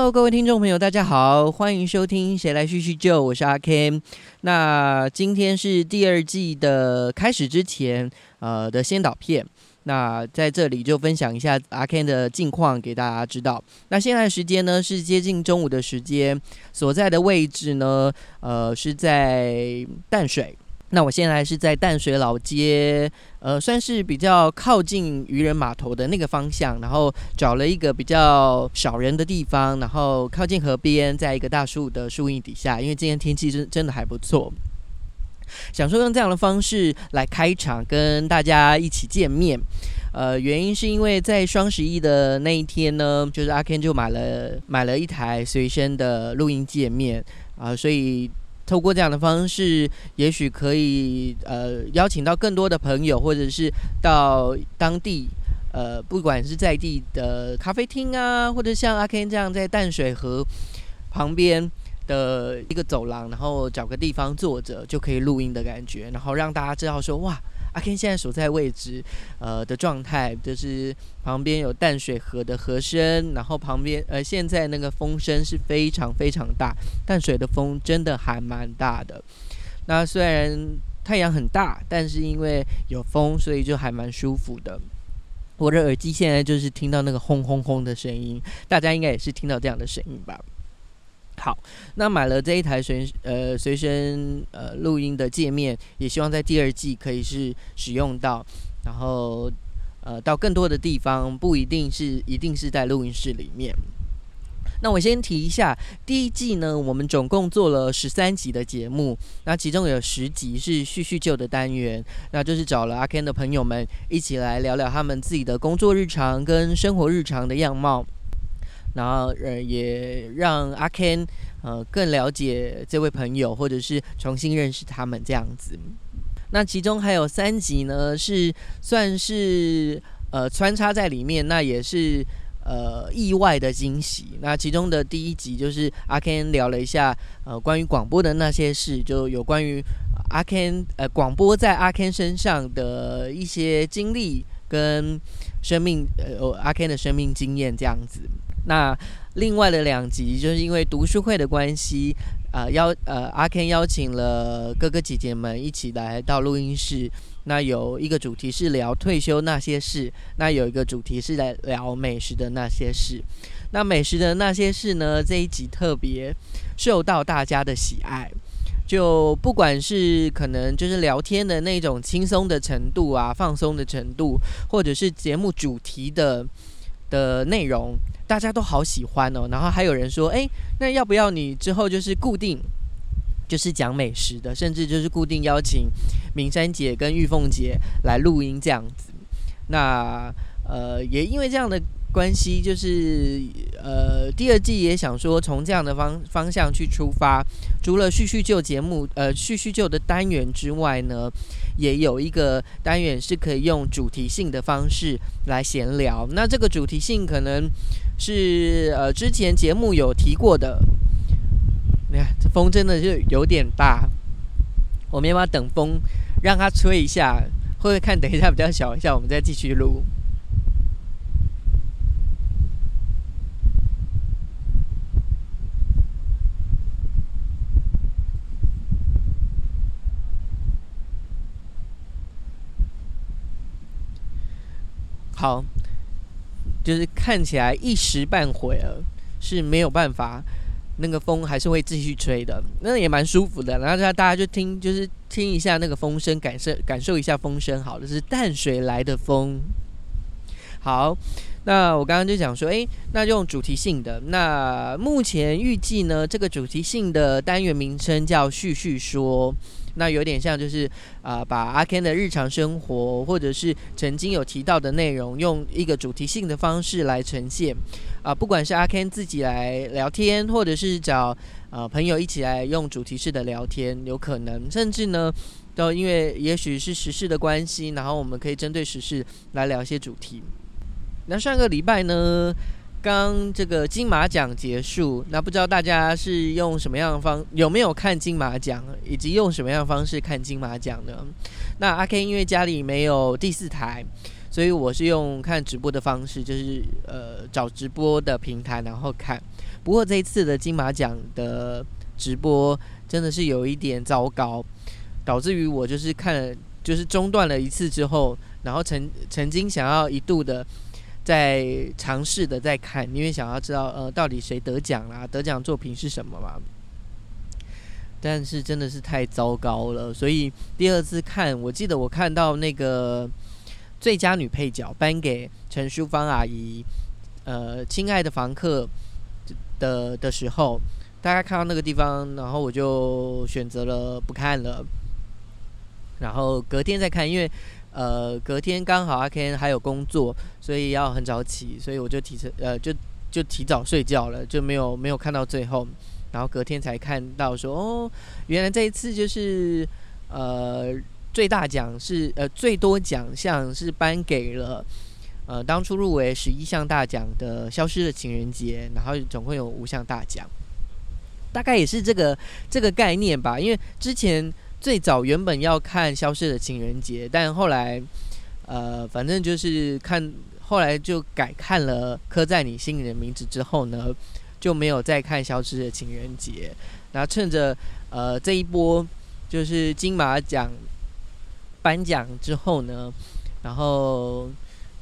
Hello，各位听众朋友，大家好，欢迎收听《谁来叙叙旧》，我是阿 Ken。那今天是第二季的开始之前，呃的先导片。那在这里就分享一下阿 Ken 的近况给大家知道。那现在时间呢是接近中午的时间，所在的位置呢，呃是在淡水。那我现在是在淡水老街，呃，算是比较靠近渔人码头的那个方向，然后找了一个比较少人的地方，然后靠近河边，在一个大树的树荫底下，因为今天天气真真的还不错，想说用这样的方式来开场，跟大家一起见面。呃，原因是因为在双十一的那一天呢，就是阿 Ken 就买了买了一台随身的录音界面啊，所以。透过这样的方式，也许可以呃邀请到更多的朋友，或者是到当地呃不管是在地的咖啡厅啊，或者像阿 Ken 这样在淡水河旁边的一个走廊，然后找个地方坐着就可以录音的感觉，然后让大家知道说哇。阿 Ken 现在所在位置，呃的状态就是旁边有淡水河的河声，然后旁边呃现在那个风声是非常非常大，淡水的风真的还蛮大的。那虽然太阳很大，但是因为有风，所以就还蛮舒服的。我的耳机现在就是听到那个轰轰轰的声音，大家应该也是听到这样的声音吧。好，那买了这一台随呃随身呃录音的界面，也希望在第二季可以是使用到，然后呃到更多的地方，不一定是一定是在录音室里面。那我先提一下，第一季呢，我们总共做了十三集的节目，那其中有十集是叙叙旧的单元，那就是找了阿 Ken 的朋友们一起来聊聊他们自己的工作日常跟生活日常的样貌。然后呃，也让阿 Ken 呃更了解这位朋友，或者是重新认识他们这样子。那其中还有三集呢，是算是呃穿插在里面，那也是呃意外的惊喜。那其中的第一集就是阿 Ken 聊了一下呃关于广播的那些事，就有关于阿 Ken 呃广播在阿 Ken 身上的一些经历跟生命呃阿 Ken 的生命经验这样子。那另外的两集，就是因为读书会的关系，呃，邀呃阿 Ken 邀请了哥哥姐姐们一起来到录音室。那有一个主题是聊退休那些事，那有一个主题是来聊美食的那些事。那美食的那些事呢，这一集特别受到大家的喜爱。就不管是可能就是聊天的那种轻松的程度啊，放松的程度，或者是节目主题的的内容。大家都好喜欢哦，然后还有人说，哎，那要不要你之后就是固定，就是讲美食的，甚至就是固定邀请明山姐跟玉凤姐来录音这样子。那呃，也因为这样的。关系就是呃，第二季也想说从这样的方方向去出发，除了叙叙旧节目呃叙叙旧的单元之外呢，也有一个单元是可以用主题性的方式来闲聊。那这个主题性可能是呃之前节目有提过的。你看这风真的是有点大，我们要不要等风让它吹一下？会不会看等一下比较小一下，我们再继续录？好，就是看起来一时半会儿是没有办法，那个风还是会继续吹的，那也蛮舒服的。然后大家就听，就是听一下那个风声，感受感受一下风声。好的，是淡水来的风。好，那我刚刚就讲说，诶，那用主题性的。那目前预计呢，这个主题性的单元名称叫“叙叙说”。那有点像，就是啊，把阿 Ken 的日常生活，或者是曾经有提到的内容，用一个主题性的方式来呈现。啊，不管是阿 Ken 自己来聊天，或者是找啊朋友一起来用主题式的聊天，有可能，甚至呢，都因为也许是时事的关系，然后我们可以针对时事来聊一些主题。那上个礼拜呢？刚这个金马奖结束，那不知道大家是用什么样的方有没有看金马奖，以及用什么样的方式看金马奖呢？那阿 K 因为家里没有第四台，所以我是用看直播的方式，就是呃找直播的平台然后看。不过这一次的金马奖的直播真的是有一点糟糕，导致于我就是看了就是中断了一次之后，然后曾曾经想要一度的在尝试的在看，因为想要知道呃到底谁得奖啦，得奖作品是什么嘛。但是真的是太糟糕了，所以第二次看，我记得我看到那个最佳女配角颁给陈淑芳阿姨，呃，亲爱的房客的的时候，大家看到那个地方，然后我就选择了不看了，然后隔天再看，因为呃隔天刚好阿 Ken 还有工作，所以要很早起，所以我就提前呃就就提早睡觉了，就没有没有看到最后。然后隔天才看到说哦，原来这一次就是呃最大奖是呃最多奖项是颁给了呃当初入围十一项大奖的《消失的情人节》，然后总共有五项大奖，大概也是这个这个概念吧。因为之前最早原本要看《消失的情人节》，但后来呃反正就是看后来就改看了《刻在你心里的名字》之后呢。就没有再看《消失的情人节》，然后趁着呃这一波就是金马奖颁奖之后呢，然后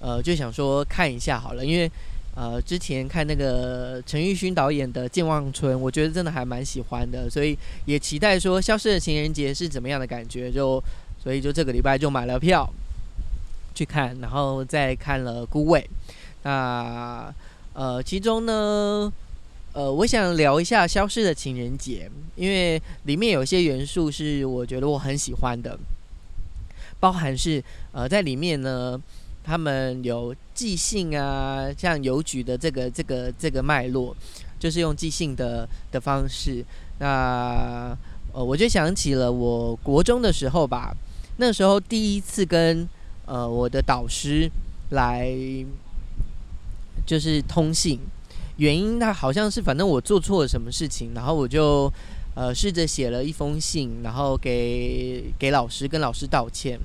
呃就想说看一下好了，因为呃之前看那个陈玉勋导演的《健忘村》，我觉得真的还蛮喜欢的，所以也期待说《消失的情人节》是怎么样的感觉，就所以就这个礼拜就买了票去看，然后再看了《孤味》，那呃其中呢。呃，我想聊一下《消失的情人节》，因为里面有些元素是我觉得我很喜欢的，包含是呃，在里面呢，他们有即兴啊，像邮局的这个这个这个脉络，就是用即兴的的方式。那呃，我就想起了我国中的时候吧，那时候第一次跟呃我的导师来就是通信。原因，他好像是反正我做错了什么事情，然后我就呃试着写了一封信，然后给给老师跟老师道歉。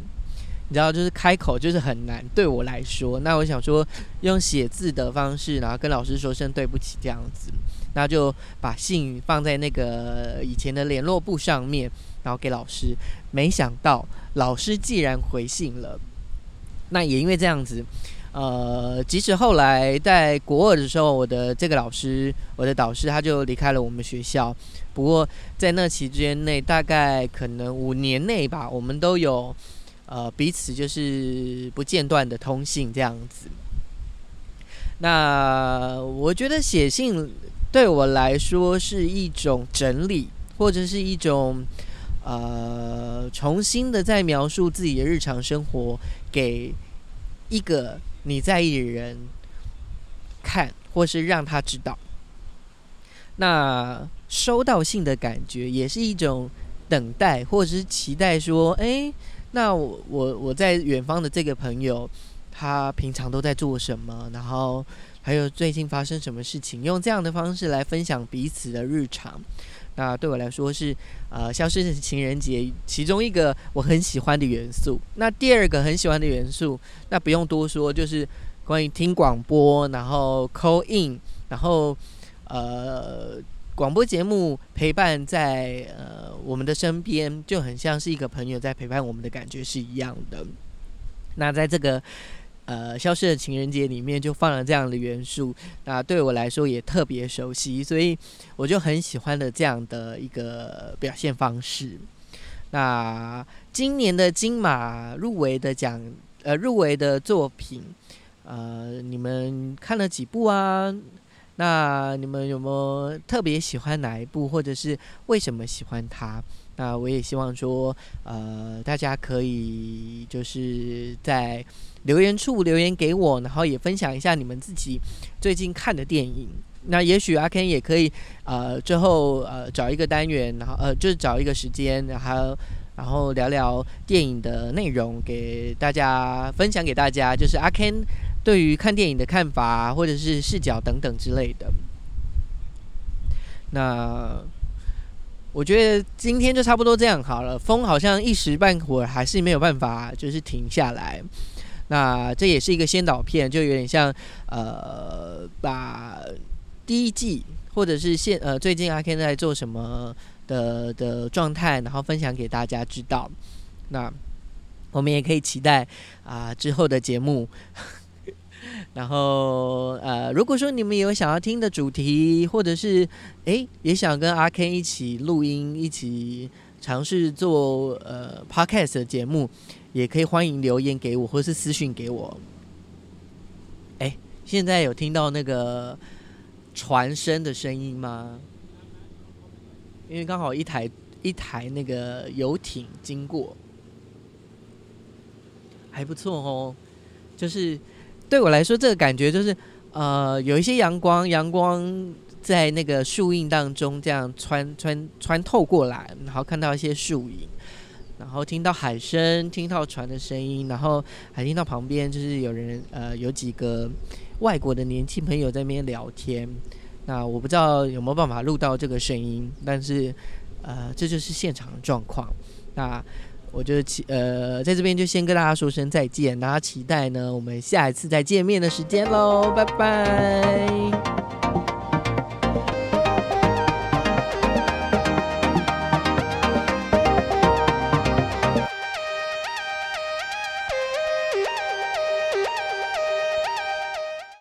你知道，就是开口就是很难对我来说。那我想说用写字的方式，然后跟老师说声对不起这样子，那就把信放在那个以前的联络簿上面，然后给老师。没想到老师既然回信了，那也因为这样子。呃，即使后来在国二的时候，我的这个老师，我的导师他就离开了我们学校。不过在那期间内，大概可能五年内吧，我们都有呃彼此就是不间断的通信这样子。那我觉得写信对我来说是一种整理，或者是一种呃重新的在描述自己的日常生活给一个。你在意的人看，或是让他知道，那收到信的感觉也是一种等待，或者是期待。说，哎，那我我我在远方的这个朋友，他平常都在做什么？然后还有最近发生什么事情？用这样的方式来分享彼此的日常。那对我来说是呃，消失情人节其中一个我很喜欢的元素。那第二个很喜欢的元素，那不用多说，就是关于听广播，然后 call in，然后呃，广播节目陪伴在呃我们的身边，就很像是一个朋友在陪伴我们的感觉是一样的。那在这个。呃，消失的情人节里面就放了这样的元素，那对我来说也特别熟悉，所以我就很喜欢的这样的一个表现方式。那今年的金马入围的奖，呃，入围的作品，呃，你们看了几部啊？那你们有没有特别喜欢哪一部，或者是为什么喜欢它？那我也希望说，呃，大家可以就是在留言处留言给我，然后也分享一下你们自己最近看的电影。那也许阿 Ken 也可以，呃，最后呃找一个单元，然后呃就是找一个时间，然后然后聊聊电影的内容，给大家分享给大家，就是阿 Ken 对于看电影的看法，或者是视角等等之类的。那。我觉得今天就差不多这样好了。风好像一时半会儿还是没有办法，就是停下来。那这也是一个先导片，就有点像呃，把第一季或者是现呃最近阿 Ken 在做什么的的状态，然后分享给大家知道。那我们也可以期待啊之后的节目。然后呃，如果说你们有想要听的主题，或者是诶也想跟阿 Ken 一起录音，一起尝试做呃 Podcast 的节目，也可以欢迎留言给我，或是私信给我。哎，现在有听到那个船声的声音吗？因为刚好一台一台那个游艇经过，还不错哦，就是。对我来说，这个感觉就是，呃，有一些阳光，阳光在那个树荫当中这样穿穿穿透过来，然后看到一些树影，然后听到海声，听到船的声音，然后还听到旁边就是有人，呃，有几个外国的年轻朋友在那边聊天。那我不知道有没有办法录到这个声音，但是，呃，这就是现场的状况。那。我就期呃，在这边就先跟大家说声再见，大家期待呢，我们下一次再见面的时间喽，拜拜。